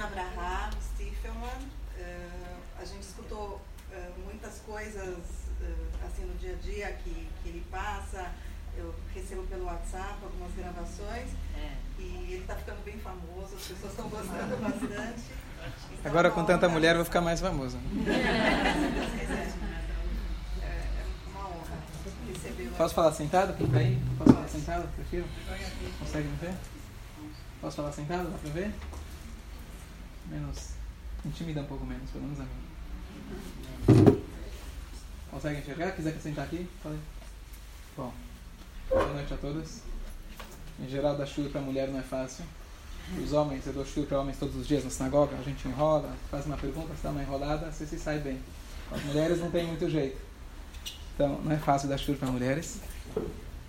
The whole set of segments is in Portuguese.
Rabino Abraham Stiefelman. Uh, a gente escutou uh, muitas coisas uh, assim no dia a dia que, que ele passa. Eu recebo pelo WhatsApp algumas gravações é. e ele está ficando bem famoso, as pessoas estão gostando bastante. Então, Agora com tanta mulher vou ficar mais famoso. É, é uma honra recebê-lo. Posso falar sentado? Aí? Posso falar sentado? Prefiro? Consegue me ver? Posso falar sentado? Dá pra ver? Menos. Intimida um pouco menos, pelo menos a mim. Consegue enxergar? Quiser sentar aqui? Falei. Bom. Boa noite a todos. Em geral, dar chuva para mulher não é fácil. Os homens, eu dou chuva para homens todos os dias na sinagoga, a gente enrola, faz uma pergunta, se dá uma enrolada, você se sai bem. As mulheres não tem muito jeito. Então, não é fácil dar chuva para mulheres.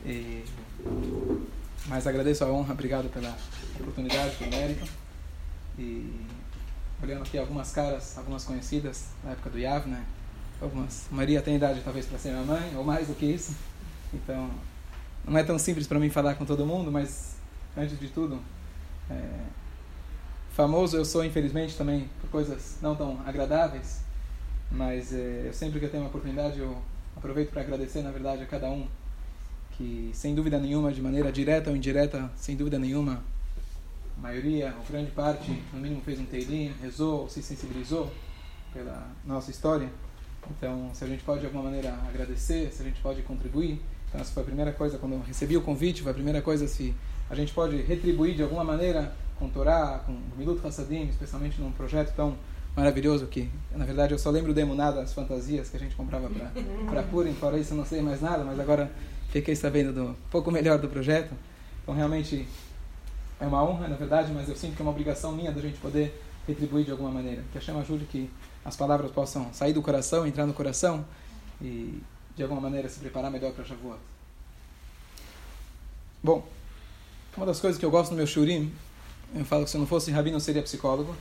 E mas agradeço a honra, obrigado pela oportunidade, pelo mérito. E olhando aqui algumas caras, algumas conhecidas da época do Yav, né? Algumas. Maria tem idade talvez para ser minha mãe, ou mais do que isso. Então, não é tão simples para mim falar com todo mundo, mas antes de tudo, é, famoso eu sou, infelizmente, também por coisas não tão agradáveis. Mas é, eu sempre que eu tenho uma oportunidade, eu aproveito para agradecer, na verdade, a cada um que, sem dúvida nenhuma, de maneira direta ou indireta, sem dúvida nenhuma, a maioria, ou grande parte, no mínimo fez um teilim, rezou, se sensibilizou pela nossa história. Então, se a gente pode de alguma maneira agradecer, se a gente pode contribuir, então essa foi a primeira coisa, quando eu recebi o convite, foi a primeira coisa se a gente pode retribuir de alguma maneira com Torá, com Milut Hassadim, especialmente num projeto tão maravilhoso que, na verdade, eu só lembro de Emuná as fantasias que a gente comprava para Purim, fora isso eu não sei mais nada, mas agora fiquei sabendo do um pouco melhor do projeto. Então, realmente é uma honra, na verdade, mas eu sinto que é uma obrigação minha da gente poder retribuir de alguma maneira. Que a Chama ajude que as palavras possam sair do coração, entrar no coração e, de alguma maneira, se preparar melhor para Shavuot. Bom, uma das coisas que eu gosto no meu shurim, eu falo que se eu não fosse rabino eu seria psicólogo.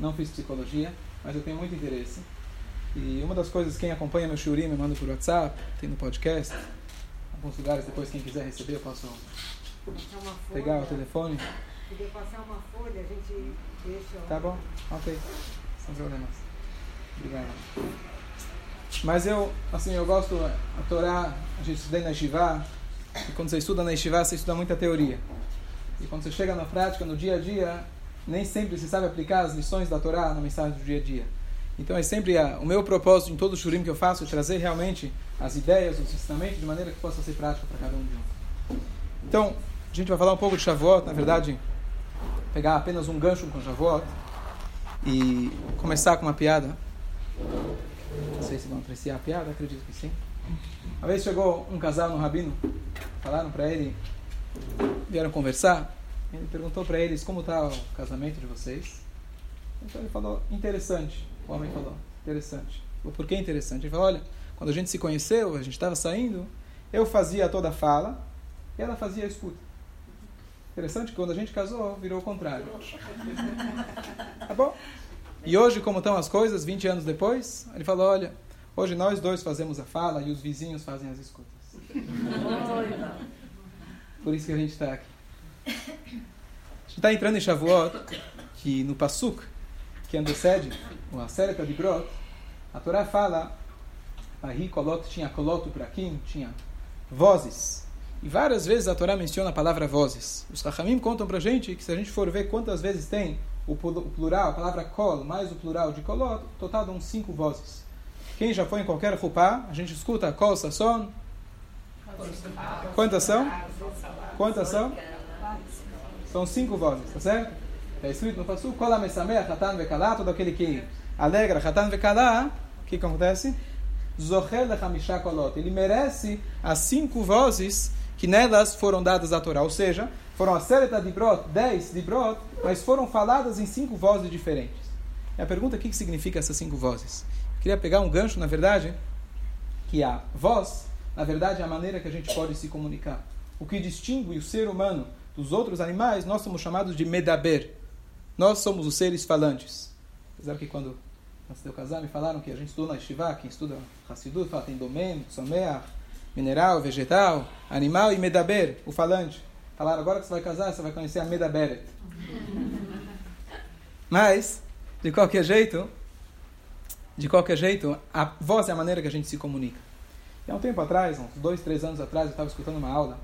Não fiz psicologia, mas eu tenho muito interesse. E uma das coisas, quem acompanha meu shurim me manda por WhatsApp, tem no podcast, alguns lugares, depois quem quiser receber eu posso pegar o telefone. Poder passar uma folha, a gente deixa... Tá bom, ok. Sem problemas. Obrigado. Mas eu, assim, eu gosto, a Torá, a gente estuda na Yeshiva, e quando você estuda na Yeshiva, você estuda muita teoria. E quando você chega na prática, no dia a dia, nem sempre você sabe aplicar as lições da Torá na mensagem do dia a dia. Então é sempre a, o meu propósito em todo o shurim que eu faço é trazer realmente as ideias, os ensinamentos de maneira que possa ser prática para cada um de nós. Então, a gente vai falar um pouco de Shavuot, na verdade, pegar apenas um gancho com Shavuot e começar com uma piada. Não sei se vão apreciar a piada, acredito que sim. Uma vez chegou um casal no rabino, falaram para ele, vieram conversar, ele perguntou para eles como está o casamento de vocês. Então ele falou, interessante. O homem falou, interessante. Falou, por que interessante? Ele falou, olha, quando a gente se conheceu, a gente estava saindo, eu fazia toda a fala e ela fazia a escuta. Interessante que quando a gente casou, virou o contrário. Tá bom? E hoje, como estão as coisas, 20 anos depois, ele falou, olha, hoje nós dois fazemos a fala e os vizinhos fazem as escutas. Por isso que a gente está aqui. A gente está entrando em Shavuot, que no Passuk, que antecede o Asereta de Brot, a Torá fala, aí Kolot tinha Kolot Uprakim, tinha vozes. E várias vezes a Torá menciona a palavra vozes. Os Rahamim contam para a gente que se a gente for ver quantas vezes tem o plural, a palavra kol, mais o plural de kolot, total uns cinco vozes. Quem já foi em qualquer rupá, a gente escuta kol, sasson. Quantas são? Quantas são? São cinco vozes, tá certo? Está escrito no Passu, kol amesameh, hatan vekalá, todo aquele que alegra, hatan vekalá, o que acontece? Zohel lechamisha kolot. Ele merece as cinco vozes que nelas foram dadas à Torá. Ou seja, foram a Sereta de Brot, dez de Brot, mas foram faladas em cinco vozes diferentes. E a pergunta é o que significa essas cinco vozes? Eu queria pegar um gancho, na verdade, que a voz, na verdade, é a maneira que a gente pode se comunicar. O que distingue o ser humano dos outros animais, nós somos chamados de medaber. Nós somos os seres falantes. Apesar que quando antes de eu casar, me falaram que a gente estuda na Shiva, quem estuda Hassidut, fala tem domen, someach, mineral, vegetal, animal e medaber, o falante. Falaram, agora que você vai casar, você vai conhecer a medaberet. Mas, de qualquer jeito, de qualquer jeito, a voz é a maneira que a gente se comunica. E há um tempo atrás, uns dois, três anos atrás, eu estava escutando uma aula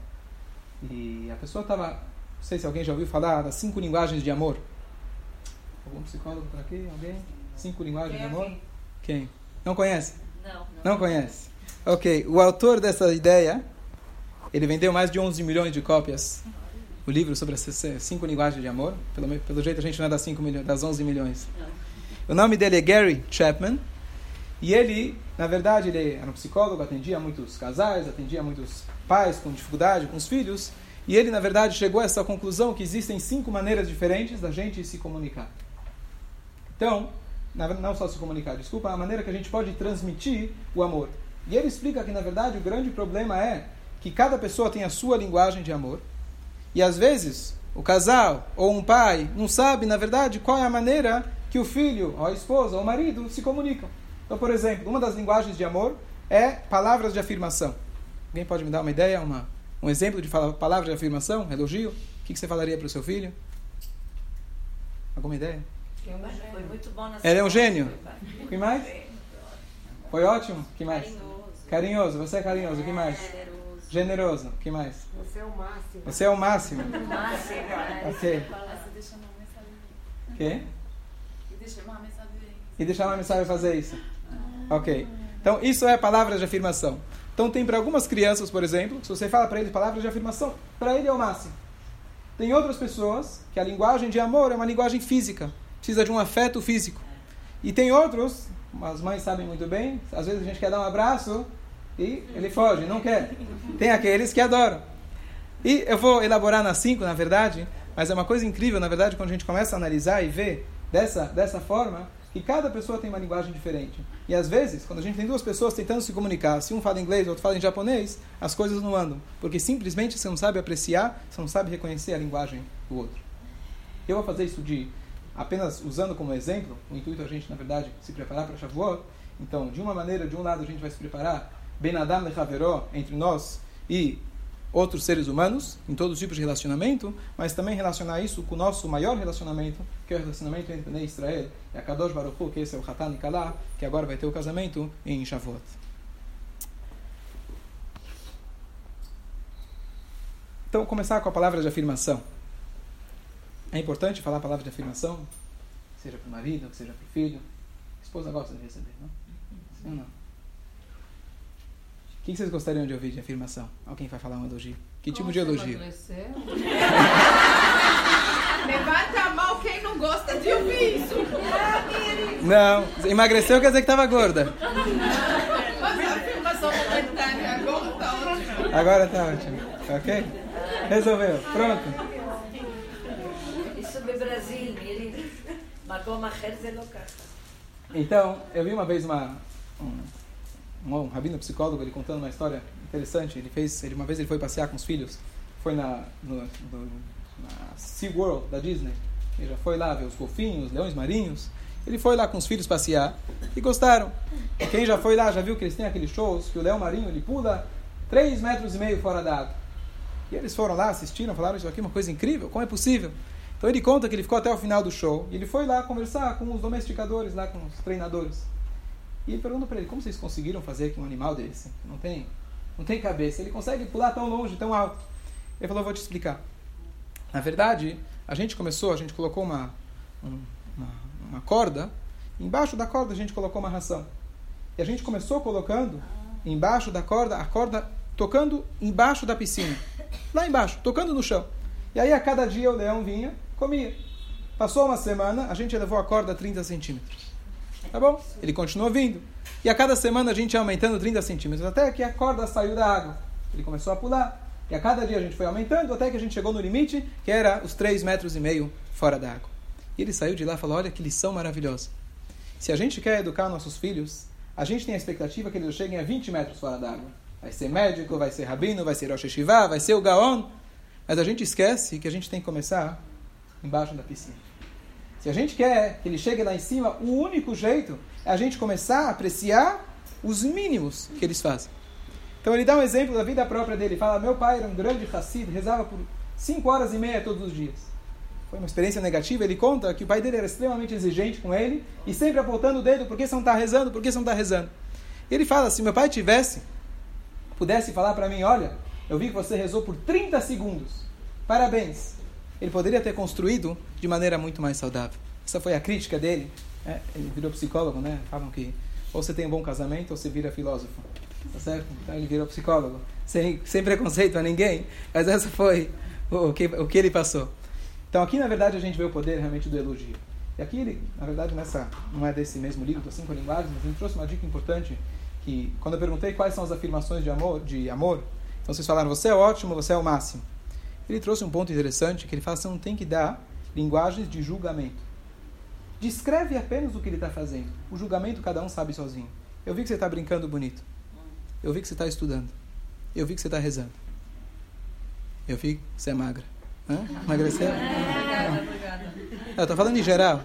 e a pessoa estava, não sei se alguém já ouviu falar das cinco linguagens de amor. Algum psicólogo por aqui? Alguém? Cinco linguagens de amor? Quem? Não conhece? Não. Não, Não conhece? Ok, o autor dessa ideia, ele vendeu mais de 11 milhões de cópias. O livro sobre as cinco linguagens de amor. Pelo, pelo jeito a gente não é das, 5 milhões, das 11 milhões. O nome dele é Gary Chapman. E ele, na verdade, ele era um psicólogo, atendia muitos casais, atendia muitos pais com dificuldade, com os filhos. E ele, na verdade, chegou a essa conclusão que existem cinco maneiras diferentes da gente se comunicar. Então, não só se comunicar, desculpa, a maneira que a gente pode transmitir o amor. E ele explica que, na verdade, o grande problema é que cada pessoa tem a sua linguagem de amor. E às vezes, o casal ou um pai não sabe, na verdade, qual é a maneira que o filho, ou a esposa, ou o marido se comunicam. Então, por exemplo, uma das linguagens de amor é palavras de afirmação. Alguém pode me dar uma ideia, uma, um exemplo de palavra de afirmação, elogio? O que, que você falaria para o seu filho? Alguma ideia? Foi muito bom na Ele é um gênio. O que mais? Foi ótimo? O que mais? Carinhoso. Você é carinhoso. O que mais? Generoso. Generoso. O que mais? Você é o máximo. Você é o máximo. Máximo. é. Ok. O quê? E deixa uma mensagem. E deixar uma mensagem fazer isso. Ok. Então, isso é palavras de afirmação. Então, tem para algumas crianças, por exemplo, se você fala para eles palavras de afirmação, para ele é o máximo. Tem outras pessoas que a linguagem de amor é uma linguagem física, precisa de um afeto físico. E tem outros, as mães sabem muito bem, às vezes a gente quer dar um abraço e ele foge, não quer. Tem aqueles que adoram. E eu vou elaborar nas cinco, na verdade, mas é uma coisa incrível, na verdade, quando a gente começa a analisar e ver dessa, dessa forma, que cada pessoa tem uma linguagem diferente. E às vezes, quando a gente tem duas pessoas tentando se comunicar, se um fala inglês, outro fala em japonês, as coisas não andam. Porque simplesmente você não sabe apreciar, você não sabe reconhecer a linguagem do outro. Eu vou fazer isso de apenas usando como exemplo, o intuito é a gente, na verdade, se preparar para Shavuot. Então, de uma maneira, de um lado a gente vai se preparar, Ben Adam Lechaveró, entre nós e outros seres humanos, em todos os tipos de relacionamento, mas também relacionar isso com o nosso maior relacionamento, que é o relacionamento entre Bnei Israel e a Kadosh Baruch Hu, que esse é o Hatan Kalá, que agora vai ter o casamento em Shavuot. Então, começar com a palavra de afirmação. É importante falar a palavra de afirmação, seja para o marido, seja para o filho. A esposa gosta de receber, não? Sim ou não? O que vocês gostariam de ouvir de afirmação? Alguém vai falar um elogio? Que tipo Como tipo de elogio? Levanta a mão quem não gosta de ouvir isso. Não, emagreceu quer dizer que estava gorda. Mas a afirmação agora está ótima. Agora está ótimo. Ok? Resolveu. Pronto. Isso do Brasil, Miri. Magoma Herzelokata. Então, eu vi uma vez uma. Um, um, rabino psicólogo ele contando uma história interessante. Ele fez, ele, uma vez ele foi passear com os filhos, foi na, no, no, na SeaWorld da Disney. Ele já foi lá ver os golfinhos, leões marinhos. Ele foi lá com os filhos passear e gostaram. Quem já foi lá já viu que eles têm aqueles shows que o leão marinho ele pula 3 metros e meio fora da água. E eles foram lá, assistiram, falaram isso aqui é uma coisa incrível, como é possível? Então ele conta que ele ficou até o final do show e ele foi lá conversar com os domesticadores, lá com os treinadores. E ele para ele, como vocês conseguiram fazer que um animal desse não tem, não tem cabeça, ele consegue pular tão longe, tão alto? Ele falou, vou te explicar. Na verdade, a gente começou, a gente colocou uma, um- uma, uma corda, embaixo da corda a gente colocou uma ração. E a gente começou colocando embaixo da corda, a corda tocando embaixo da piscina. Lá embaixo, tocando no chão. E aí a cada dia o leão vinha, comia. Passou uma semana, a gente elevou a corda a 30 centímetros. Tá bom? Ele continuou vindo. E a cada semana a gente ia aumentando 30 centímetros, até que a corda saiu da água. Ele começou a pular. E a cada dia a gente foi aumentando, até que a gente chegou no limite, que era os 3 metros e meio fora da água. E ele saiu de lá e falou, olha que lição maravilhosa. Se a gente quer educar nossos filhos, a gente tem a expectativa que eles cheguem a 20 metros fora da água. Vai ser médico, vai ser rabino, vai ser Rosh Hashivá, vai ser o Gaon. Mas a gente esquece que a gente tem que começar embaixo da piscina. Se a gente quer que ele chegue lá em cima, o único jeito é a gente começar a apreciar os mínimos que eles fazem. Então ele dá um exemplo da vida própria dele. Fala, meu pai era um grande Hassid, rezava por 5 horas e meia todos os dias. foi uma experiência negativa. Ele conta que o pai dele era extremamente exigente com ele e sempre apontando o dedo: por que você não está rezando? Por que você não está rezando? Ele fala: se meu pai tivesse, pudesse falar para mim: olha, eu vi que você rezou por 30 segundos, parabéns. Ele poderia ter construído de maneira muito mais saudável. Essa foi a crítica dele. É, ele virou psicólogo, né? Falam que ou você tem um bom casamento ou você vira filósofo. Tá certo? Então ele virou psicólogo. Sem, sem preconceito a ninguém, mas essa foi o que, o que ele passou. Então aqui, na verdade, a gente vê o poder realmente do elogio. E aqui ele, na verdade, nessa não é desse mesmo livro, das cinco linguagens, mas ele trouxe uma dica importante que quando eu perguntei quais são as afirmações de amor, de amor, então vocês falaram você é ótimo, você é o máximo. Ele trouxe um ponto interessante que ele fala você não tem que dar linguagens de julgamento. Descreve apenas o que ele está fazendo. O julgamento cada um sabe sozinho. Eu vi que você está brincando bonito. Eu vi que você está estudando. Eu vi que você está rezando. Eu vi que você é magra. Hã? Emagreceu? Obrigada, obrigada. Eu estou falando em geral.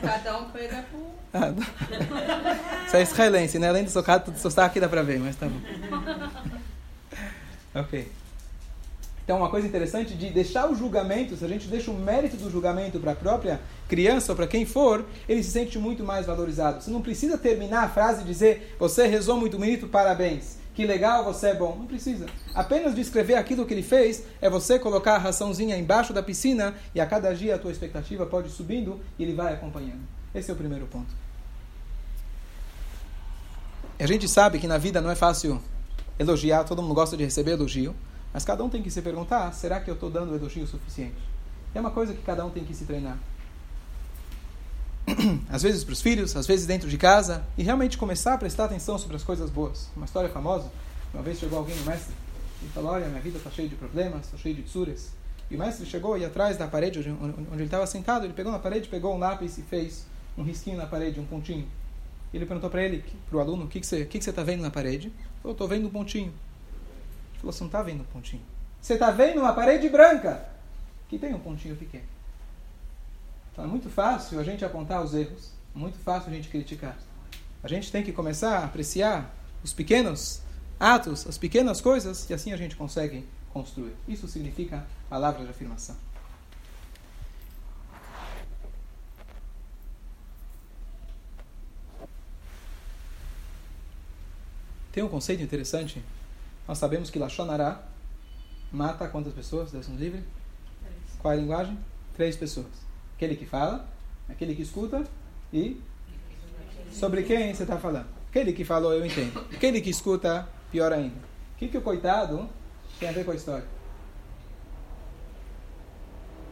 Cada um pega por. Ah, Isso é israelense, né? Além do sotaque, do sotaque dá pra ver, mas tá bom. Ok. Então, uma coisa interessante de deixar o julgamento, se a gente deixa o mérito do julgamento para a própria criança ou para quem for, ele se sente muito mais valorizado. Você não precisa terminar a frase e dizer, você rezou muito bonito, parabéns. Que legal, você é bom. Não precisa. Apenas descrever aquilo que ele fez é você colocar a raçãozinha embaixo da piscina e a cada dia a tua expectativa pode ir subindo e ele vai acompanhando. Esse é o primeiro ponto. A gente sabe que na vida não é fácil elogiar, todo mundo gosta de receber elogio. Mas cada um tem que se perguntar: será que eu estou dando elogio suficiente? É uma coisa que cada um tem que se treinar. Às vezes para os filhos, às vezes dentro de casa, e realmente começar a prestar atenção sobre as coisas boas. Uma história famosa: uma vez chegou alguém no mestre e falou: Olha, minha vida está cheia de problemas, está cheia de tsuras. E o mestre chegou e atrás da parede onde, onde ele estava sentado, ele pegou na parede, pegou um lápis e fez um risquinho na parede, um pontinho. Ele perguntou para ele, para o aluno, o que, que você está vendo na parede? Eu estou vendo um pontinho falou, você não está vendo um pontinho. Você está vendo uma parede branca que tem um pontinho pequeno. Então é muito fácil a gente apontar os erros, muito fácil a gente criticar. A gente tem que começar a apreciar os pequenos atos, as pequenas coisas, e assim a gente consegue construir. Isso significa palavra de afirmação. Tem um conceito interessante nós sabemos que Lachonará mata quantas pessoas? Deus nos livre? Qual é a linguagem? Três pessoas. Aquele que fala, aquele que escuta e sobre quem você está falando. Aquele que falou, eu entendo. Aquele que escuta, pior ainda. O que, que o coitado tem a ver com a história?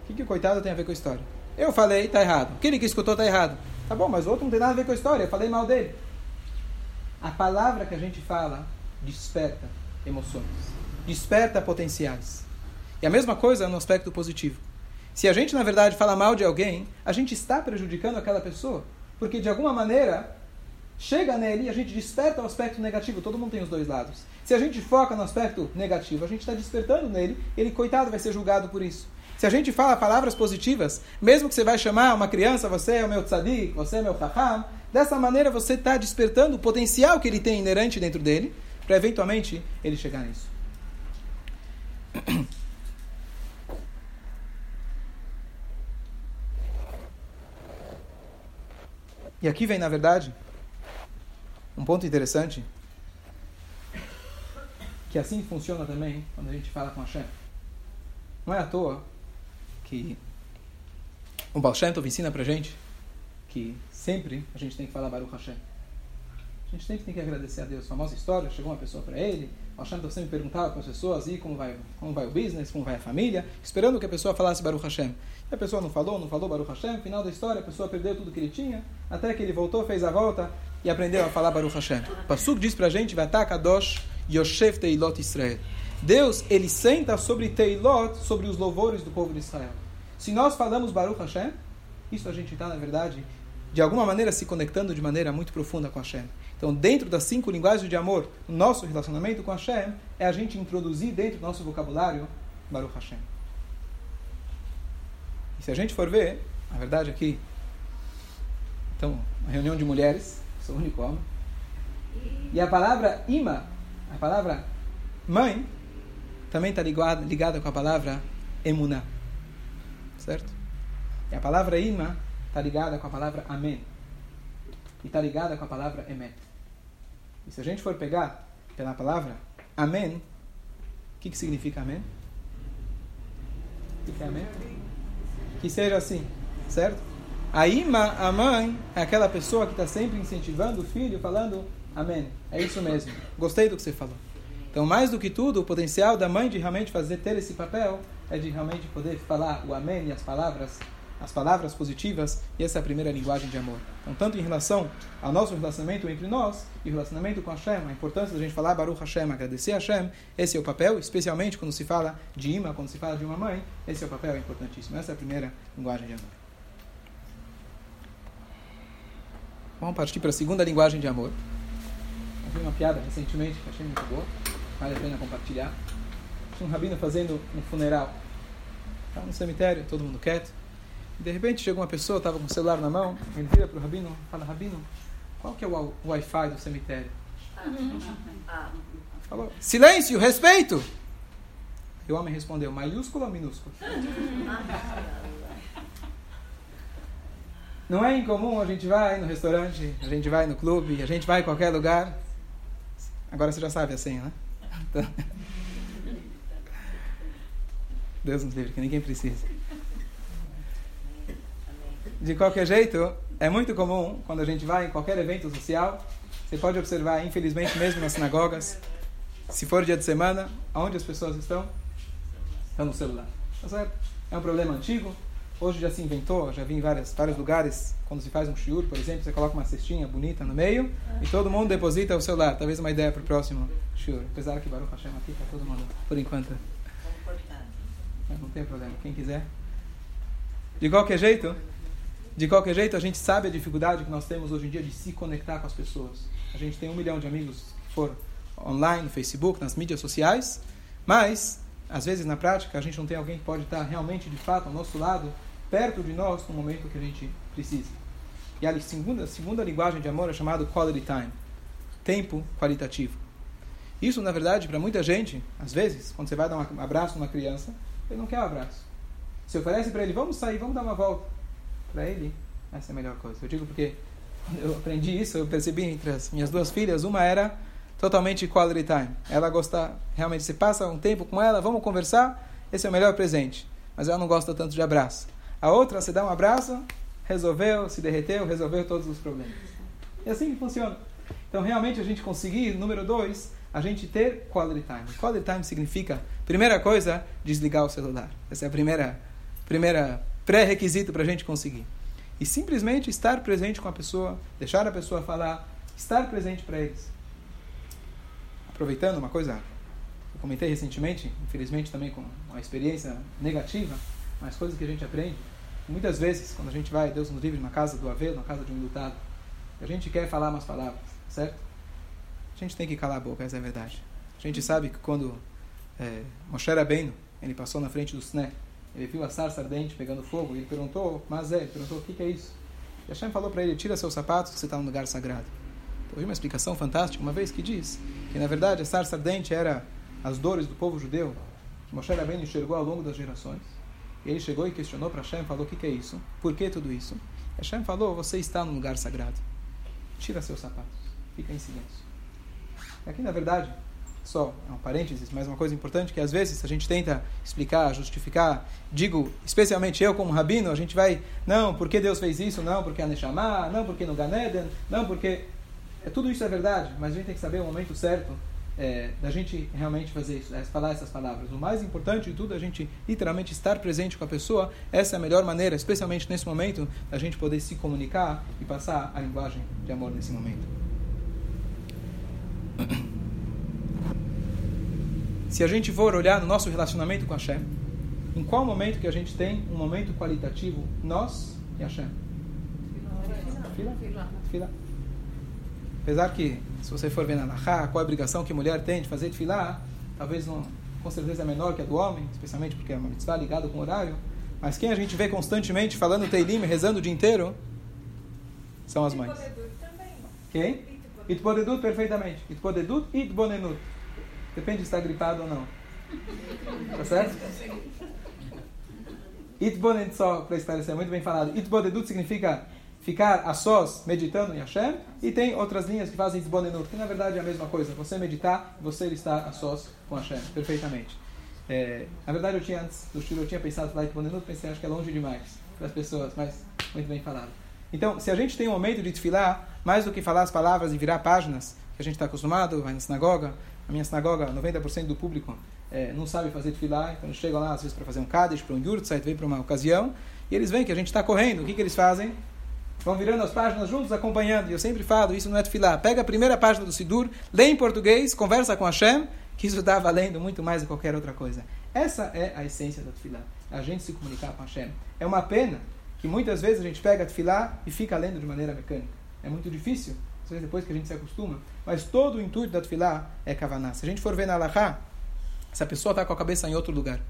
O que, que o coitado tem a ver com a história? Eu falei, está errado. Aquele que escutou está errado. Tá bom, mas o outro não tem nada a ver com a história. Eu falei mal dele. A palavra que a gente fala desperta emoções, desperta potenciais. E a mesma coisa no aspecto positivo. Se a gente, na verdade, fala mal de alguém, a gente está prejudicando aquela pessoa, porque de alguma maneira chega nele e a gente desperta o aspecto negativo. Todo mundo tem os dois lados. Se a gente foca no aspecto negativo, a gente está despertando nele, ele, coitado, vai ser julgado por isso. Se a gente fala palavras positivas, mesmo que você vai chamar uma criança, você é o meu tzadik, você é meu faham, dessa maneira você está despertando o potencial que ele tem inerente dentro dele, para eventualmente ele chegar nisso. E aqui vem, na verdade, um ponto interessante, que assim funciona também quando a gente fala com a Shem. Não é à toa que o Baal Shem Tov ensina pra gente que sempre a gente tem que falar Baruch Hashem. A gente sempre tem que agradecer a Deus. Famosa história, chegou uma pessoa para ele, o Hashem então perguntava para as pessoas e como vai, como vai o business, como vai a família, esperando que a pessoa falasse Baruch Hashem. E a pessoa não falou, não falou Baruch Hashem, final da história a pessoa perdeu tudo que ele tinha, até que ele voltou, fez a volta e aprendeu a falar Baruch Hashem. O Pasuk diz para a gente, Vatakadosh Yoshev Teilot Israel. Deus, ele senta sobre Teilot, sobre os louvores do povo de Israel. Se nós falamos Baruch Hashem, isso a gente está, na verdade, de alguma maneira se conectando de maneira muito profunda com Hashem. Então, dentro das cinco linguagens de amor, o nosso relacionamento com Hashem é a gente introduzir dentro do nosso vocabulário Baruch Hashem. E se a gente for ver, a verdade aqui, é então, uma reunião de mulheres, sou o único homem, e a palavra ima, a palavra mãe, também está ligada, ligada com a palavra emuná. certo? E a palavra ima está ligada com a palavra amém. E está ligada com a palavra emet. E se a gente for pegar pela palavra amém, o que, que significa amém? Que, que é amém? Que seja assim, certo? A ima, a mãe, é aquela pessoa que está sempre incentivando o filho, falando amém. É isso mesmo. Gostei do que você falou. Então, mais do que tudo, o potencial da mãe de realmente fazer ter esse papel é de realmente poder falar o amém e as palavras as palavras positivas, e essa é a primeira linguagem de amor. Então, tanto em relação ao nosso relacionamento entre nós e o relacionamento com Hashem, a importância da gente falar Baruch Hashem, agradecer a Hashem, esse é o papel, especialmente quando se fala de imã, quando se fala de uma mãe, esse é o papel importantíssimo. Essa é a primeira linguagem de amor. Vamos partir para a segunda linguagem de amor. Eu vi uma piada recentemente que achei muito boa, vale a pena compartilhar. Tinha um rabino fazendo um funeral. Estava no cemitério, todo mundo quieto. De repente chegou uma pessoa, estava com o celular na mão, ele vira para o Rabino fala, Rabino, qual que é o Wi-Fi do cemitério? Falou, silêncio, respeito! E o homem respondeu, maiúsculo ou minúsculo? Não é incomum, a gente vai no restaurante, a gente vai no clube, a gente vai em qualquer lugar. Agora você já sabe a senha, né? Então... Deus nos livre, que ninguém precisa. De qualquer jeito, é muito comum quando a gente vai em qualquer evento social, você pode observar, infelizmente, mesmo nas sinagogas, se for dia de semana, onde as pessoas estão? Estão no celular. Tá certo? É um problema antigo. Hoje já se inventou, já vi em vários, vários lugares, quando se faz um shiur, por exemplo, você coloca uma cestinha bonita no meio e todo mundo deposita o celular. Talvez uma ideia para o próximo shiur. Apesar que Baruch Hashem aqui para todo mundo, por enquanto. Não tem problema. Quem quiser. De qualquer jeito, de qualquer jeito, a gente sabe a dificuldade que nós temos hoje em dia de se conectar com as pessoas. A gente tem um milhão de amigos que foram online, no Facebook, nas mídias sociais, mas, às vezes, na prática, a gente não tem alguém que pode estar realmente, de fato, ao nosso lado, perto de nós, no momento que a gente precisa. E a segunda, a segunda linguagem de amor é chamado quality time tempo qualitativo. Isso, na verdade, para muita gente, às vezes, quando você vai dar um abraço numa criança, ele não quer um abraço. Você oferece para ele, vamos sair, vamos dar uma volta para ele, essa é a melhor coisa. Eu digo porque eu aprendi isso, eu percebi entre as minhas duas filhas, uma era totalmente quality time. Ela gosta, realmente, você passa um tempo com ela, vamos conversar, esse é o melhor presente. Mas ela não gosta tanto de abraço. A outra, você dá um abraço, resolveu, se derreteu, resolveu todos os problemas. E assim que funciona. Então, realmente, a gente conseguir, número dois, a gente ter quality time. Quality time significa, primeira coisa, desligar o celular. Essa é a primeira, primeira pré-requisito para a gente conseguir. E simplesmente estar presente com a pessoa, deixar a pessoa falar, estar presente para eles. Aproveitando uma coisa, eu comentei recentemente, infelizmente também com uma experiência negativa, mas coisas que a gente aprende. Muitas vezes, quando a gente vai, Deus nos livre, na casa do avelo, na casa de um lutado, a gente quer falar umas palavras, certo? A gente tem que calar a boca, essa é a verdade. A gente sabe que quando é, Moshe Rabbeinu, ele passou na frente do Sné, ele viu a sarça ardente pegando fogo e ele perguntou, mas é, perguntou o que, que é isso? E Hashem falou para ele, tira seus sapatos, você está num lugar sagrado. Eu vi uma explicação fantástica uma vez que diz que na verdade a sarça ardente era as dores do povo judeu que Moshe Rabbeinu enxergou ao longo das gerações. Ele chegou e questionou para Hashem, falou o que, que é isso? Por que tudo isso? Hashem falou, você está num lugar sagrado. Tira seus sapatos, fica em silêncio. Aqui na verdade só é um parênteses, mas uma coisa importante que às vezes a gente tenta explicar, justificar, digo, especialmente eu como rabino, a gente vai, não, porque Deus fez isso, não, porque a não, porque no Ganeden, não, porque... É, tudo isso é verdade, mas a gente tem que saber o momento certo é, da gente realmente fazer isso, é, falar essas palavras. O mais importante de tudo é a gente literalmente estar presente com a pessoa. Essa é a melhor maneira, especialmente nesse momento, da gente poder se comunicar e passar a linguagem de amor nesse momento. Se a gente for olhar no nosso relacionamento com Hashem, em qual momento que a gente tem um momento qualitativo, nós e Hashem? Fila? Fila. Apesar que, se você for ver na Lahá, qual a obrigação que a mulher tem de fazer de filar, talvez não, com certeza é menor que a do homem, especialmente porque é uma mitzvah ligada com o horário, mas quem a gente vê constantemente falando Teilim, rezando o dia inteiro, são as mães. Quem? Itpodedut perfeitamente. Itpodedut e Itbonenut. Depende se está gripado ou não. Tá certo? Itbonedut, só para esclarecer, muito bem falado. Itbonedut significa ficar a sós meditando em Hashem. E tem outras linhas que fazem Itbonedut, que na verdade é a mesma coisa. Você meditar, você estar a sós com Hashem, perfeitamente. É, na verdade, eu tinha antes do estilo, eu tinha pensado falar Itbonedut, pensei, acho que é longe demais para as pessoas, mas muito bem falado. Então, se a gente tem um momento de desfilar, mais do que falar as palavras e virar páginas, que a gente está acostumado, vai na sinagoga, a minha sinagoga, 90% do público é, não sabe fazer desfilar, então eles chegam lá às vezes para fazer um Kaddish, para um Yurtzeit, vem para uma ocasião, e eles veem que a gente está correndo, o que, que eles fazem? Vão virando as páginas juntos, acompanhando, e eu sempre falo, isso não é desfilar, pega a primeira página do Sidur, lê em português, conversa com Hashem, que isso está valendo muito mais do que qualquer outra coisa. Essa é a essência da desfilar, a gente se comunicar com Hashem. É uma pena que muitas vezes a gente pega a desfilar e fica lendo de maneira mecânica. É muito difícil, depois que a gente se acostuma, mas todo o intuito da tefilá é kavaná. Se a gente for ver na Allahá, se a pessoa está com a cabeça em outro lugar,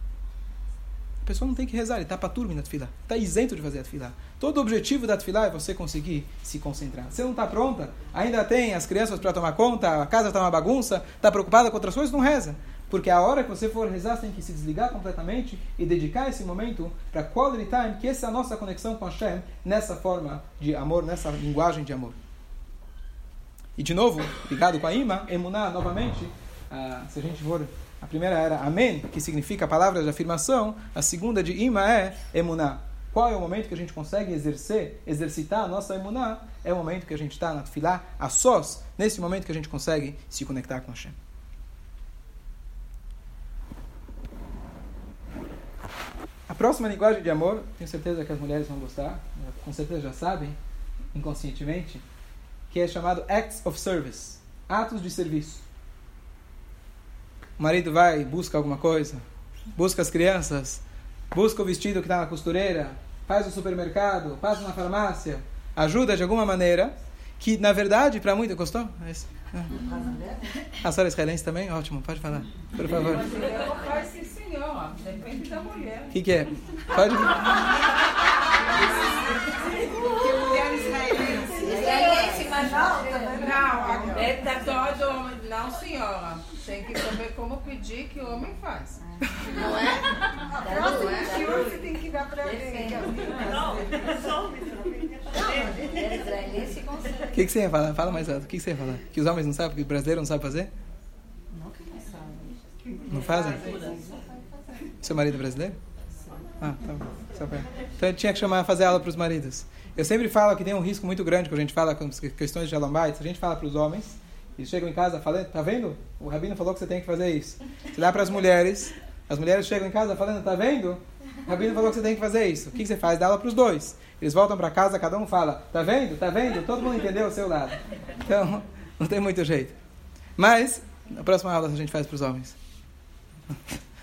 a pessoa não tem que rezar, ele está para turma na tefilá, está isento de fazer a tefilá. Todo o objetivo da tefilá é você conseguir se concentrar. Você não está pronta, ainda tem as crianças para tomar conta, a casa está uma bagunça, está preocupada com outras coisas, não reza. Porque a hora que você for rezar, você tem que se desligar completamente e dedicar esse momento para quality time, que essa é a nossa conexão com Hashem, nessa forma de amor, nessa linguagem de amor. E de novo, ligado com a Ima, Emuná, novamente, ah, se a gente for. A primeira era Amém, que significa palavras de afirmação. A segunda de Ima é Emuná. Qual é o momento que a gente consegue exercer, exercitar a nossa Emuná? É o momento que a gente está na filá, a sós, nesse momento que a gente consegue se conectar com Hashem. A próxima linguagem de amor, tenho certeza que as mulheres vão gostar, com certeza já sabem, inconscientemente, que é chamado acts of service, atos de serviço. O marido vai, busca alguma coisa, busca as crianças, busca o vestido que está na costureira, faz o supermercado, passa na farmácia, ajuda de alguma maneira, que na verdade, para muitos. Gostou? É isso. A senhora israelense também? Ótimo, pode falar, por favor. Faz sim, senhor. Depende da mulher. O que, que é? Pode. Israelense, mas não. Não, é todo homem. Não, senhora. Tem que saber como pedir que o homem faz. Não é? Próximo senhor você tem que dar para ele. O que, que você ia falar? Fala mais alto. O que, que você ia falar? Que os homens não sabem, que o brasileiro não sabe fazer? Não fazem? Seu marido é brasileiro? Ah, tá bom. Só pra... Então tinha que chamar, fazer aula para os maridos. Eu sempre falo que tem um risco muito grande quando a gente fala com questões de alambites. A gente fala para os homens, eles chegam em casa falando, tá vendo? O rabino falou que você tem que fazer isso. Você dá para as mulheres, as mulheres chegam em casa falando, tá vendo? O rabino falou que você tem que fazer isso. O que você faz? Dá aula para os dois. Eles voltam para casa, cada um fala, tá vendo? Tá vendo? Todo mundo entendeu o seu lado. Então, não tem muito jeito. Mas, na próxima aula a gente faz para os homens.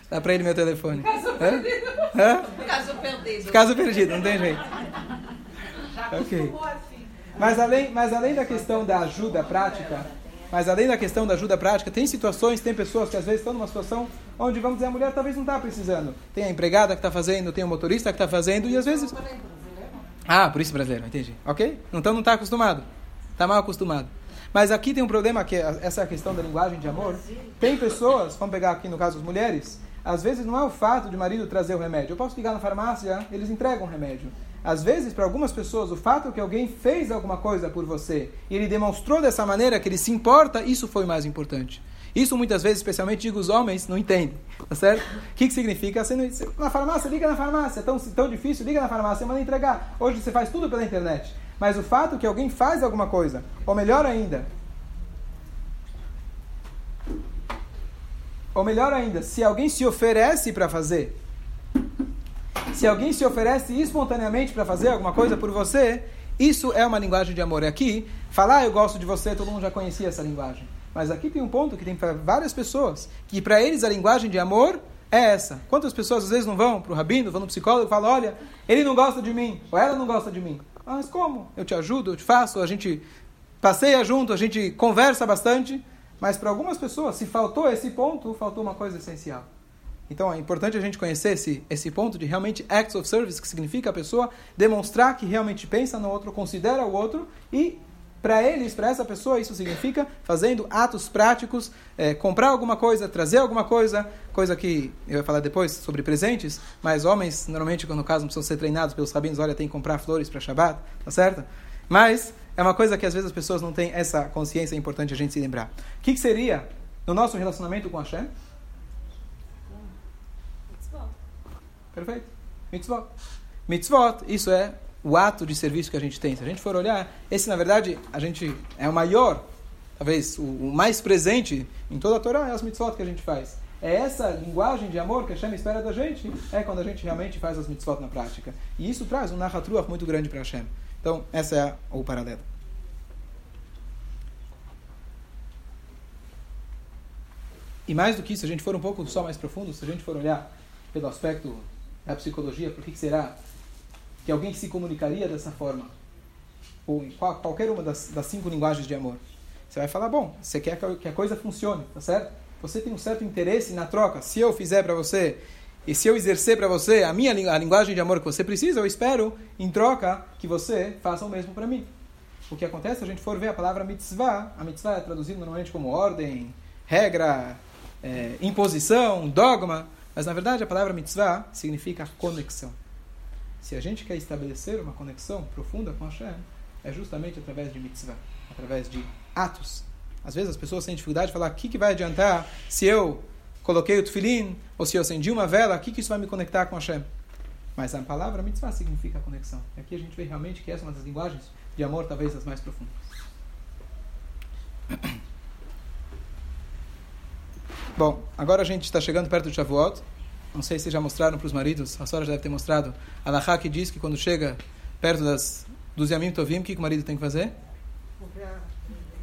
Dá para ele meu telefone. Caso Hã? perdido. Hã? Caso perdido. Caso perdido, não tem jeito. Ok. assim. Mas além, mas além da questão da ajuda prática, mas além da questão da ajuda prática, tem situações, tem pessoas que às vezes estão numa situação onde, vamos dizer, a mulher talvez não está precisando. Tem a empregada que está fazendo, tem o motorista que está fazendo, e às vezes. Ah, por isso brasileiro, entendi. Ok? Então não está acostumado. Está mal acostumado. Mas aqui tem um problema, que é essa questão da linguagem de amor. Tem pessoas, vamos pegar aqui no caso as mulheres, às vezes não é o fato de o marido trazer o remédio. Eu posso ligar na farmácia, eles entregam o remédio. Às vezes, para algumas pessoas, o fato que alguém fez alguma coisa por você e ele demonstrou dessa maneira que ele se importa, isso foi mais importante. Isso muitas vezes, especialmente digo os homens, não entendem, tá certo? O que, que significa? Você não, na farmácia, liga na farmácia, é tão, tão difícil, liga na farmácia, manda entregar. Hoje você faz tudo pela internet. Mas o fato que alguém faz alguma coisa, ou melhor ainda, ou melhor ainda, se alguém se oferece para fazer, se alguém se oferece espontaneamente para fazer alguma coisa por você, isso é uma linguagem de amor. Aqui, falar eu gosto de você, todo mundo já conhecia essa linguagem. Mas aqui tem um ponto que tem para várias pessoas, que para eles a linguagem de amor é essa. Quantas pessoas às vezes não vão para o rabino, vão no psicólogo e falam, olha, ele não gosta de mim, ou ela não gosta de mim. Mas como? Eu te ajudo, eu te faço, a gente passeia junto, a gente conversa bastante. Mas para algumas pessoas, se faltou esse ponto, faltou uma coisa essencial. Então é importante a gente conhecer esse, esse ponto de realmente acts of service, que significa a pessoa demonstrar que realmente pensa no outro, considera o outro e para eles, para essa pessoa, isso significa fazendo atos práticos, é, comprar alguma coisa, trazer alguma coisa, coisa que eu vou falar depois sobre presentes, mas homens, normalmente, quando no caso, precisam ser treinados pelos rabinos, olha, tem que comprar flores para Shabbat, tá certo? Mas é uma coisa que às vezes as pessoas não têm essa consciência, é importante a gente se lembrar. O que, que seria no nosso relacionamento com Hashem? Perfeito. Mitzvot. Mitzvot, isso é o ato de serviço que a gente tem. Se a gente for olhar, esse na verdade a gente é o maior, talvez o, mais presente em toda a Torá é as mitzvot que a gente faz. É essa linguagem de amor que a Hashem espera da gente, é quando a gente realmente faz as mitzvot na prática. E isso traz um narratruach muito grande para Hashem. Então, essa é o paralelo. E mais do que isso, se a gente for um pouco só mais profundo, se a gente for olhar pelo aspecto da psicologia, por que será que alguém se comunicaria dessa forma? Ou em qual, qualquer uma das, das cinco linguagens de amor. Você vai falar, bom, você quer que a coisa funcione, tá certo? Você tem um certo interesse na troca. Se eu fizer para você e se eu exercer para você a minha a linguagem de amor que você precisa, eu espero, em troca, que você faça o mesmo para mim. O que acontece, se a gente for ver a palavra mitzvah, a mitzvah é traduzida normalmente como ordem, regra, é, imposição, dogma. Mas na verdade a palavra mitzvah significa conexão. Se a gente quer estabelecer uma conexão profunda com Hashem, é justamente através de mitzvah, através de atos. Às vezes as pessoas têm dificuldade de falar: o que, que vai adiantar se eu coloquei o tefilim, ou se eu acendi uma vela, o que, que isso vai me conectar com Hashem? Mas a palavra mitzvah significa conexão. E aqui a gente vê realmente que essa é uma das linguagens de amor, talvez as mais profundas. Bom, agora a gente está chegando perto de Shavuot. Não sei se já mostraram para os maridos, a senhora já deve ter mostrado. A Lahá que diz que quando chega perto das, dos Yamim Tovim, o que, que o marido tem que fazer?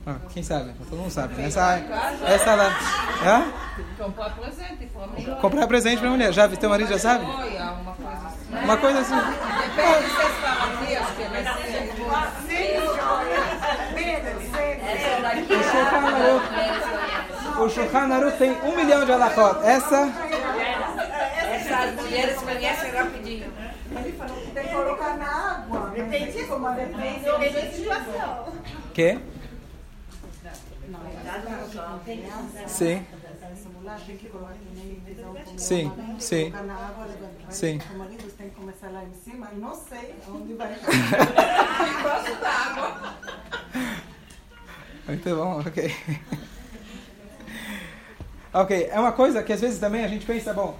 Ah, quem sabe? Todo mundo sabe. Né? Essa, essa lá. Hã? Comprar presente para a mulher. Comprar presente para a mulher. Já, teu marido já sabe? Uma coisa assim. Uma coisa assim. Depende se aqui, acho que vai ser. Essa daqui O Shulchan Aruch, tem um milhão de alachot. Essa, Essas mulheres conhecem rapidinho. Ele falou que tem que colocar na água. Depende como a depende da situação. que? Sim, Tem que colocar sim, sim. colocar na água, levantar. Sim. O marido tem que começar lá em cima. Não sei onde vai. Gosto d'água. Muito bom, ok. ok, é uma coisa que às vezes também a gente pensa, bom,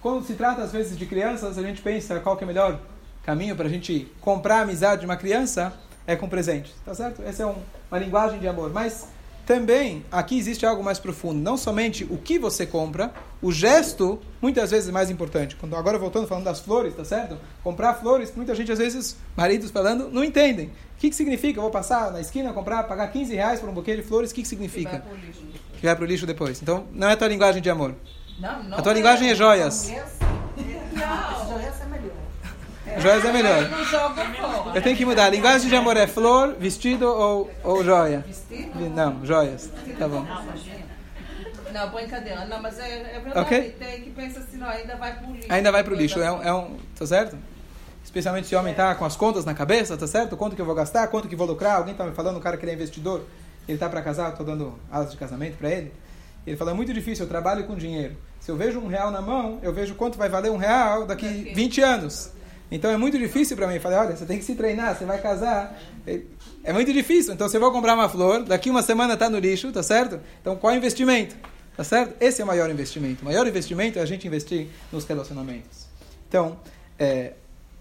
quando se trata às vezes de crianças, a gente pensa qual que é o melhor caminho para a gente comprar a amizade de uma criança é com presente, tá certo? Essa é um, uma linguagem de amor, mas também aqui existe algo mais profundo. Não somente o que você compra, o gesto muitas vezes é mais importante. Quando agora voltando falando das flores, tá certo? Comprar flores, muita gente às vezes maridos falando não entendem. O que, que significa? Eu vou passar na esquina comprar, pagar 15 reais por um buquê de flores. O que, que significa? Que vai para o lixo depois. Então não é a tua linguagem de amor. Não, não. A tua linguagem é joias. Não, joias é melhor. Joias é melhor. Fora. Eu tenho que mudar. A linguagem de amor é flor, vestido ou, ou joia? Vestido? Não, joias. Tá bom. Não, brincadeira. Não, mas é, é verdade. Ok. Tem que pensar assim, não, ainda vai pro lixo. Ainda vai pro lixo. É um, é um, tá certo? Especialmente se o homem tá com as contas na cabeça, tá certo? Quanto que eu vou gastar, quanto que eu vou lucrar. Alguém tá me falando, um cara que ele é investidor, ele tá para casar, eu tô dando alas de casamento para ele. Ele falou, é muito difícil, eu trabalho com dinheiro. Se eu vejo um real na mão, eu vejo quanto vai valer um real daqui 20 anos. Então é muito difícil para mim. Eu falei, olha, você tem que se treinar, você vai casar. É muito difícil. Então você vai comprar uma flor, daqui uma semana está no lixo, tá certo? Então qual é o investimento? Tá certo? Esse é o maior investimento. O maior investimento é a gente investir nos relacionamentos. Então, é,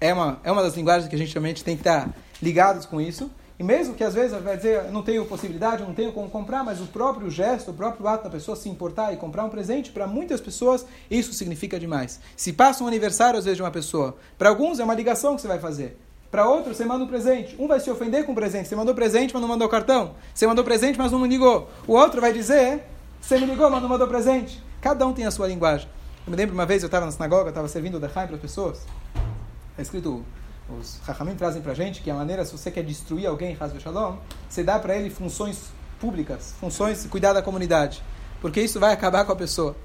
é, uma, é uma das linguagens que a gente realmente tem que estar ligados com isso. E mesmo que às vezes vai dizer, não tenho possibilidade, não tenho como comprar, mas o próprio gesto, o próprio ato da pessoa se importar e comprar um presente, para muitas pessoas isso significa demais. Se passa um aniversário às vezes de uma pessoa, para alguns é uma ligação que você vai fazer. Para outros, você manda um presente. Um vai se ofender com o presente. Você mandou presente, mas não mandou cartão. Você mandou presente, mas não me ligou. O outro vai dizer, você me ligou, mas não mandou presente. Cada um tem a sua linguagem. Eu me lembro uma vez, eu estava na sinagoga, estava servindo o Dechaim para as pessoas. Está escrito os Rahamim trazem para gente que a maneira, se você quer destruir alguém, Hazve Shalom, você dá para ele funções públicas, funções, cuidar da comunidade. Porque isso vai acabar com a pessoa.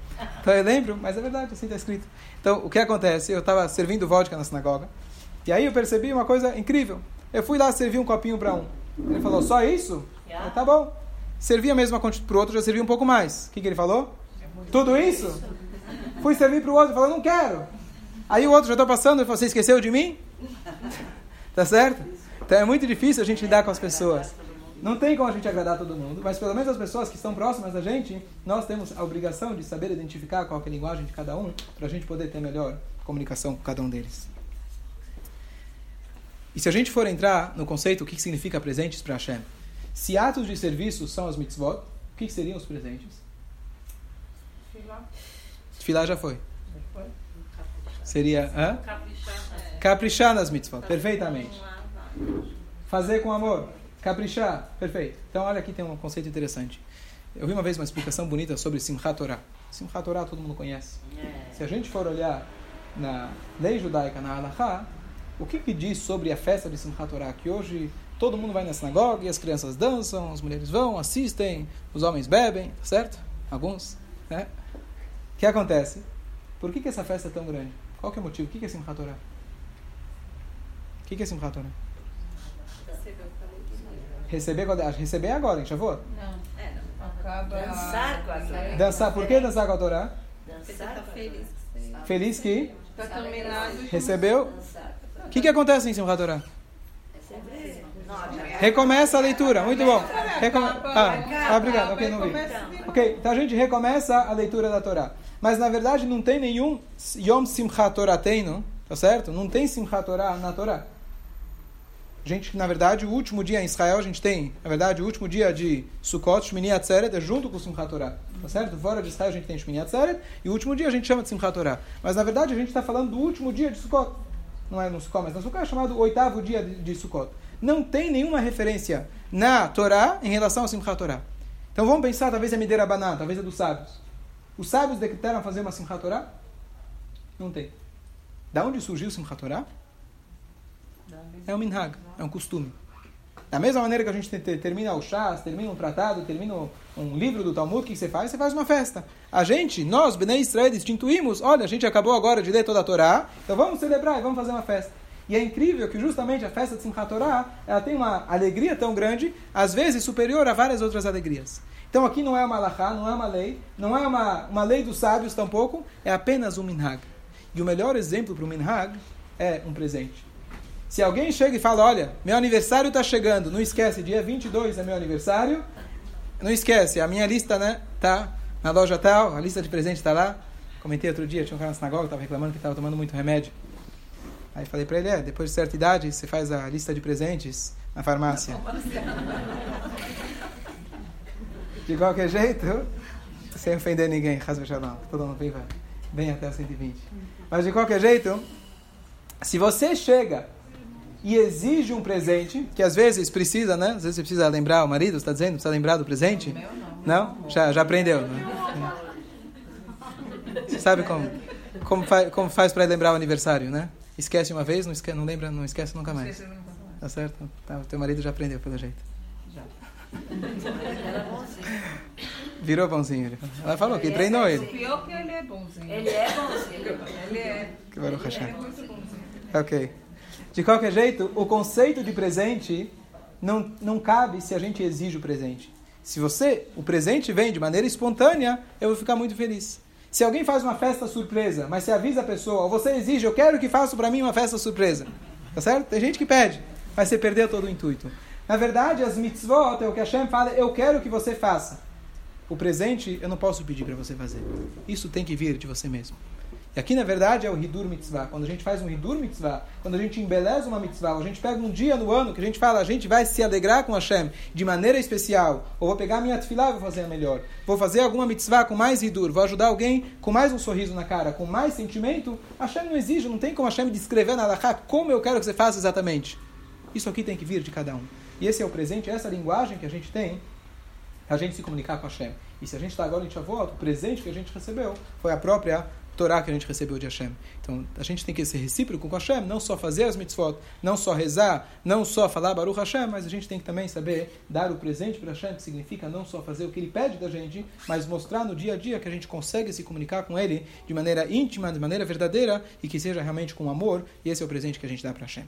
Então eu lembro, mas é verdade, assim está escrito. Então o que acontece? Eu estava servindo vodka na sinagoga, e aí eu percebi uma coisa incrível. Eu fui lá servir um copinho para um. Ele falou, só isso? Yeah. Ah, tá bom. Servia a mesma quantidade para o outro, já servia um pouco mais. O que, que ele falou? Tudo isso? Fui servir para o outro, falou, não quero. Aí o outro já está passando, ele falou, você esqueceu de mim? Tá certo? Então é muito difícil a gente lidar com as pessoas. Não tem como a gente agradar todo mundo, mas pelo menos as pessoas que estão próximas da gente, nós temos a obrigação de saber identificar qual é a linguagem de cada um, para a gente poder ter melhor comunicação com cada um deles. E se a gente for entrar no conceito, o que significa presentes para Hashem? Se atos de serviço são as mitzvot, o que seriam os presentes? Filó. Filar já foi. Foi. Seria hã? caprichar nas mitzvot. Perfeitamente. Fazer com amor. Caprichar. Perfeito. Então, olha aqui tem um conceito interessante. Eu vi uma vez uma explicação bonita sobre Simchat Torah. Simchat Torah todo mundo conhece. Se a gente for olhar na lei judaica, na Halachá, o que, que diz sobre a festa de Simchat Torah? Que hoje todo mundo vai na sinagoga e as crianças dançam, as mulheres vão, assistem, os homens bebem, tá certo? Alguns, né? O que acontece? Por que, que essa festa é tão grande? Qual que é o motivo? O que, que é Simchat Torah? O que, que é Simchat Torah? Receber, quando- ah, receber é agora, em Shavuot. Não. Acaba. Dançar com a Torá. Dançar, por que dançar com a Torá? Dançar com a feliz. Feliz que Está terminado. recebeu. Com a O que, que acontece em Simchat Torah? Não, Recomeça a leitura, muito bom. Recome... Ah, ah, obrigado, ok, não vi. Ok, então a gente recomeça a leitura da Torá. Mas na verdade não tem nenhum Yom Simchat Torah Teino, tá certo? Não tem Simchat Torah na Torá. Gente, na verdade, o último dia em Israel, a gente tem, na verdade, o último dia de Sukkot, Shmini Atzeret, é junto com o Simchat Torah. Tá certo? Fora de Israel a gente tem Shmini Atzeret, e o último dia a gente chama de Simchat Torah. Mas na verdade a gente está falando do último dia de Sukkot. Não é no Sukkot, mas no Sukkot é chamado oitavo dia de, de Sukkot. Não tem nenhuma referência na Torá em relação ao Simchat Torah. Então vamos pensar, talvez é Mideira Baná, talvez é dos sábios. Os sábios decretaram fazer uma Simchat Torah? Não tem. Da onde surgiu Simchat Torah? É um minhag, é um costume. Da mesma maneira que a gente te- te- termina o chás, termina um tratado, termina um livro do Talmud, o que você faz? Você faz uma festa. A gente, nós, Bnei Israel, instituímos, olha, a gente acabou agora de ler toda a Torá, então vamos celebrar e vamos fazer uma festa. E é incrível que justamente a festa de Simchat Torah, ela tem uma alegria tão grande, às vezes superior a várias outras alegrias. Então aqui não é uma alahá, não é uma lei, não é uma, uma lei dos sábios tampouco, é apenas um minhag. E o melhor exemplo para o minhag é um presente. Se alguém chega e fala, olha, meu aniversário está chegando, não esquece, dia 22 é meu aniversário, não esquece, a minha lista, né, tá na loja tal, a lista de presente está lá. Comentei outro dia, tinha um cara na sinagoga que estava reclamando que estava tomando muito remédio. Aí falei para ele, é, depois de certa idade, você faz a lista de presentes na farmácia. De qualquer jeito, sem ofender ninguém, todo mundo vai, bem até o 120. Mas de qualquer jeito, se você chega e exige um presente, que às vezes precisa, né? Às vezes você precisa lembrar, o marido está dizendo, precisa lembrar do presente? Não? Já, já aprendeu, né? Você sabe como, como, fa, como faz para lembrar o aniversário, né? Esquece uma vez, não, esque, não lembra, não esquece nunca mais. Tá certo? Tá, o teu marido já aprendeu, pelo jeito. Era bonzinho. Virou bonzinho. Ele. Ela falou que treinou ele. Pior que ele é bonzinho. Ele é bonzinho. Ele é. Que Baruch Hashem. É muito bonzinho. Ok. De qualquer jeito, o conceito de presente não, não cabe se a gente exige o presente. Se você, o presente vem de maneira espontânea, eu vou ficar muito feliz. Se alguém faz uma festa surpresa, mas você avisa a pessoa, ou você exige, eu quero que faça para mim uma festa surpresa. Tá certo? Tem gente que pede, mas você perdeu todo o intuito. Na verdade, as mitzvot é o que Hashem fala, eu quero que você faça. O presente eu não posso pedir para você fazer. Isso tem que vir de você mesmo. E aqui, na verdade, é o Hidur Mitzvah. Quando a gente faz um Hidur Mitzvah, quando a gente embeleza uma Mitzvah, a gente pega um dia no ano que a gente fala, a gente vai se alegrar com Hashem de maneira especial, ou vou pegar minha tefilá e vou fazer a melhor, vou fazer alguma Mitzvah com mais Hidur, vou ajudar alguém com mais um sorriso na cara, com mais sentimento, Hashem não exige, não tem como Hashem descrever na Alahá como eu quero que você faça exatamente. Isso aqui tem que vir de cada um. E esse é o presente, essa é linguagem que a gente tem a gente se comunicar com Hashem. E se a gente está agora em Shavuot, o presente que a gente recebeu foi a própria Torá que a gente recebeu de Hashem. Então, a gente tem que ser recíproco com Hashem, não só fazer as mitzvot, não só rezar, não só falar Baruch Hashem, mas a gente tem que também saber dar o presente para Hashem, que significa não só fazer o que ele pede da gente, mas mostrar no dia a dia que a gente consegue se comunicar com ele de maneira íntima, de maneira verdadeira e que seja realmente com amor, e esse é o presente que a gente dá para Hashem.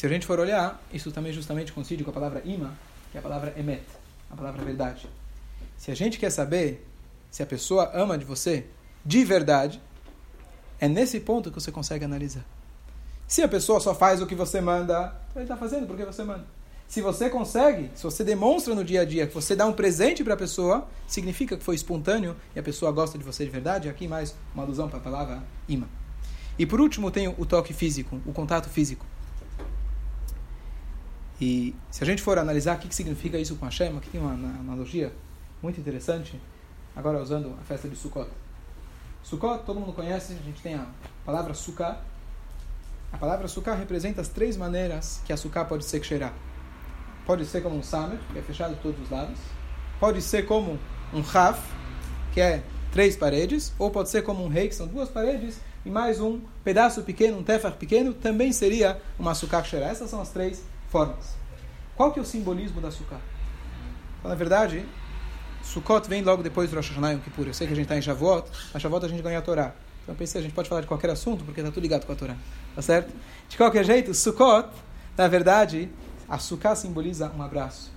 Se a gente for olhar, isso também justamente coincide com a palavra ima, que é a palavra emet, a palavra verdade. Se a gente quer saber se a pessoa ama de você de verdade, é nesse ponto que você consegue analisar. Se a pessoa só faz o que você manda, ele está fazendo porque você manda. Se você consegue, se você demonstra no dia a dia que você dá um presente para a pessoa, significa que foi espontâneo e a pessoa gosta de você de verdade. Aqui mais uma alusão para a palavra imã. E por último tem o toque físico, o contato físico. E se a gente for analisar o que significa isso com Hashem, aqui tem uma analogia muito interessante, agora usando a festa de Sukkot. Sukkot, todo mundo conhece, a gente tem a palavra Sukkah. A palavra Sukkah representa as três maneiras que a Sukkah pode ser cheirar. Pode ser como um samer, que é fechado de todos os lados. Pode ser como um raf, que é três paredes. Ou pode ser como um rei, que são duas paredes. E mais um pedaço pequeno, um tefar pequeno, também seria uma sukkah shera. Essas são as três formas. Qual que é o simbolismo da sukkah? Na verdade, Sukkot vem logo depois do Rosh Hashanah Yom Kippur. Eu sei que a gente está em Shavuot, mas Shavuot a gente ganha a Torá. Então eu pensei, a gente pode falar de qualquer assunto, porque está tudo ligado com a Torá. Tá certo? De qualquer jeito, Sukkot, na verdade, a sukkah simboliza um abraço.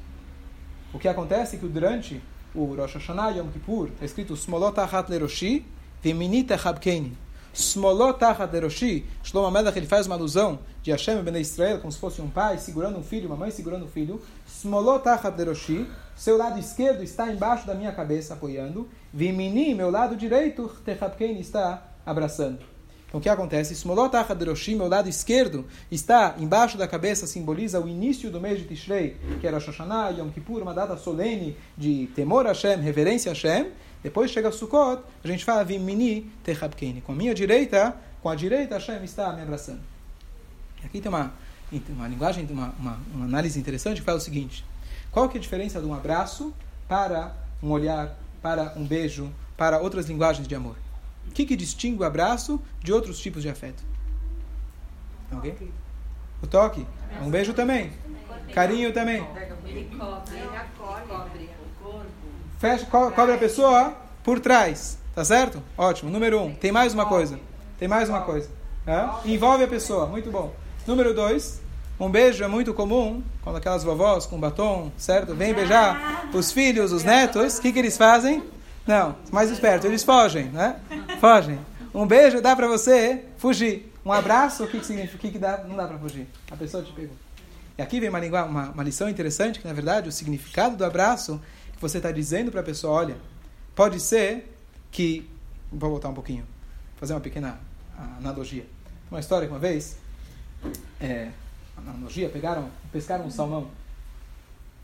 O que acontece é que durante o Rosh Hashanah Yom Kippur está escrito Smolot Achat Leroshi Veminit Habkeini. Smolot Achat Leroshi, Shlomo Melech ele faz uma alusão de Hashem e Israel como se fosse um pai segurando um filho, uma mãe segurando um filho. Smolot Achat Leroshi, seu lado esquerdo está embaixo da minha cabeça apoiando. Vimini, meu lado direito, Techabkeini está abraçando. Então o que acontece? Smolot Achaderoshim, o lado esquerdo, está embaixo da cabeça, simboliza o início do mês de Tishrei, que era Shoshaná, Yom Kippur, uma data solene de temor a Hashem, reverência a Hashem. Depois chega Sukkot, a gente fala Vimini Techabkeni. Com a minha direita, com a direita Hashem está me abraçando. Aqui tem uma, uma linguagem, uma, uma, uma análise interessante que fala o seguinte. Qual que é a diferença de um abraço para um olhar, para um beijo, para outras linguagens de amor? O que, que distingue o abraço de outros tipos de afeto? Ok? O toque? Um beijo também. Carinho também. Fecha, co cobre a pessoa por trás. Tá certo? Ótimo. Número um. Tem mais uma coisa. Tem mais uma coisa. É? Envolve a pessoa. Muito bom. Número dois. Um beijo é muito comum quando aquelas vovós com batom, certo? Vêm beijar os filhos, os netos. O que, que eles fazem? Não, mais esperto, eles fogem, né? Fogem. Um beijo dá para você fugir. Um abraço, o que, que significa? O que, que dá? Não dá para fugir. A pessoa te pegou. E aqui vem uma, uma, uma lição interessante, que na verdade o significado do abraço, você está dizendo para a pessoa, olha, pode ser que... Vou voltar um pouquinho, fazer uma pequena analogia. Uma história que uma vez, é, analogia, pegaram, pescaram um salmão.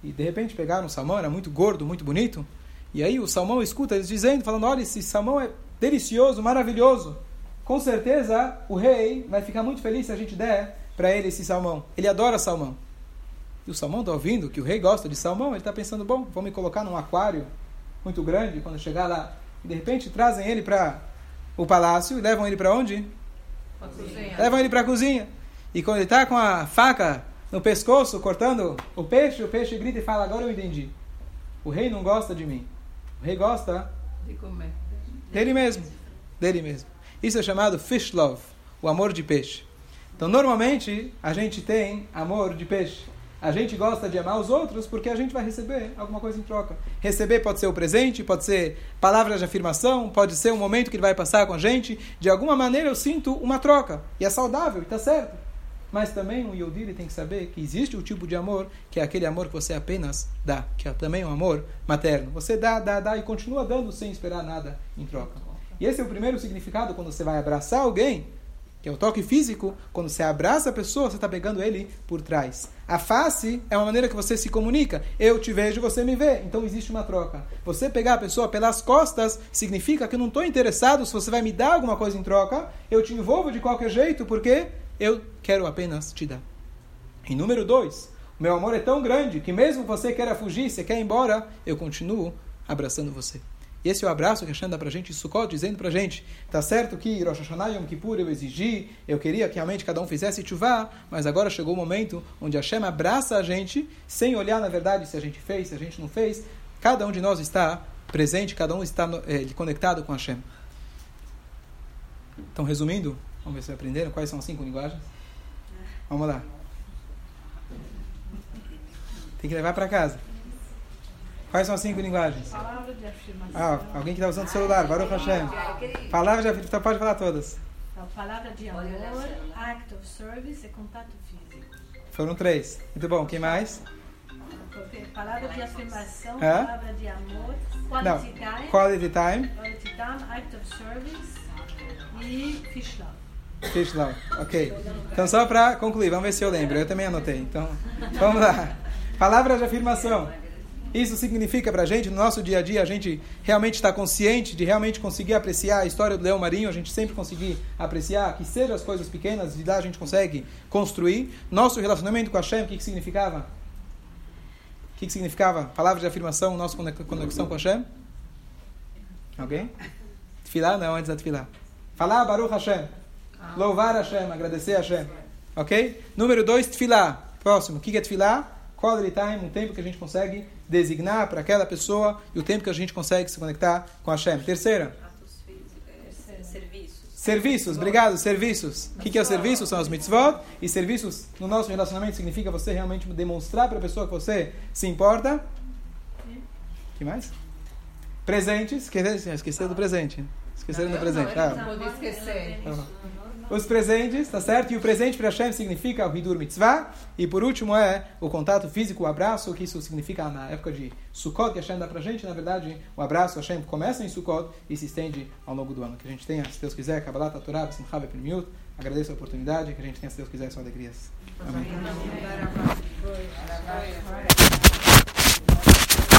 E de repente pegaram um salmão, era muito gordo, muito bonito, e aí o salmão escuta eles dizendo, falando, olha, esse salmão é delicioso, maravilhoso. Com certeza o rei vai ficar muito feliz se a gente der para ele esse salmão. Ele adora salmão. E o salmão está ouvindo que o rei gosta de salmão, ele está pensando, bom, vou me colocar num aquário muito grande quando chegar lá. E de repente trazem ele para o palácio e levam ele para onde? Levam ele para a cozinha. E quando ele está com a faca no pescoço, cortando o peixe, o peixe grita e fala, agora eu entendi. O rei não gosta de mim. O rei gosta de comer. Dele mesmo. Dele mesmo. Isso é chamado fish love, o amor de peixe. Então, normalmente, a gente tem amor de peixe. A gente gosta de amar os outros porque a gente vai receber alguma coisa em troca. Receber pode ser o presente, pode ser palavras de afirmação, pode ser um momento que ele vai passar com a gente. De alguma maneira eu sinto uma troca. E é saudável, e está certo. Mas também um Yodi tem que saber que existe o tipo de amor que é aquele amor que você apenas dá, que é também um amor materno. Você dá, dá, dá e continua dando sem esperar nada em troca. E esse é o primeiro significado quando você vai abraçar alguém, que é o toque físico. Quando você abraça a pessoa, você está pegando ele por trás. A face é uma maneira que você se comunica. Eu te vejo, você me vê. Então existe uma troca. Você pegar a pessoa pelas costas significa que eu não estou interessado se você vai me dar alguma coisa em troca. Eu te envolvo de qualquer jeito porque eu quero apenas te dar. E número dois, meu amor é tão grande que mesmo você queira fugir, você quer ir embora, eu continuo abraçando você. E esse é o abraço que Hashem dá pra gente, Sukkot, dizendo pra gente, tá certo que Rosh Hashanah Yom Kippur eu exigi, eu queria que realmente cada um fizesse chuvá, mas agora chegou o momento onde Hashem abraça a gente, sem olhar na verdade se a gente fez, se a gente não fez, cada um de nós está presente, cada um está é, conectado com Hashem. Então, resumindo, Vamos ver se aprenderam quais são as cinco linguagens. Vamos lá. Tem que levar para casa. Quais são as cinco linguagens? Palavra de afirmação. Ah, alguém que está usando o celular, Baruch Hashem. Palavra de afirmação, pode falar todas. Então, palavra de amor, act of service e contato físico. Foram três. Muito bom, quem mais? Palavra de afirmação, Hã? palavra de amor, Não. quality time, Quality time, quality time, act of service e fish love. fish love. Ok. Então, só para concluir, vamos ver se eu lembro. Eu também anotei. Então, vamos lá. Palavra de afirmação. Isso significa pra gente, no nosso dia a dia, a gente realmente está consciente de realmente conseguir apreciar a história do leão marinho, a gente sempre conseguir apreciar, que sejam as coisas pequenas, de lá a gente consegue construir. Nosso relacionamento com Hashem, o que, que significava? O que, que significava? Palavra de afirmação, nossa conex- conexão com Hashem? Alguém? Tfilah? Não, antes da Tfilah. Falar Baruch Hashem. Louvar Hashem, agradecer Hashem. Ok? Número dois, Tfilah. Próximo, o que que é Tfilah? Quality time, um tempo que a gente consegue designar para aquela pessoa e o tempo que a gente consegue se conectar com Hashem. Terceira, Atos físicos, é, serviços. serviços. Obrigado, serviços. O que, que é o serviço? São os mitzvot. E serviços no nosso relacionamento significa você realmente demonstrar para a pessoa que você se importa. que mais? Presentes. Esqueceram, do presente. Esqueceram do presente. Ah, Não. Os presentes, tá certo? E o presente para Hashem significa o Hidur Mitzvah. E por último é o contato físico, o abraço, que isso significa na época de Sukkot, que Hashem dá pra gente. Na verdade, o abraço Hashem começa em Sukkot e se estende ao longo do ano. Que a gente tenha, se Deus quiser, Kabbalah, Torah, Simcha, Beprimiyut. Agradeço a oportunidade, que a gente tenha, se Deus quiser, só alegrias. Amém.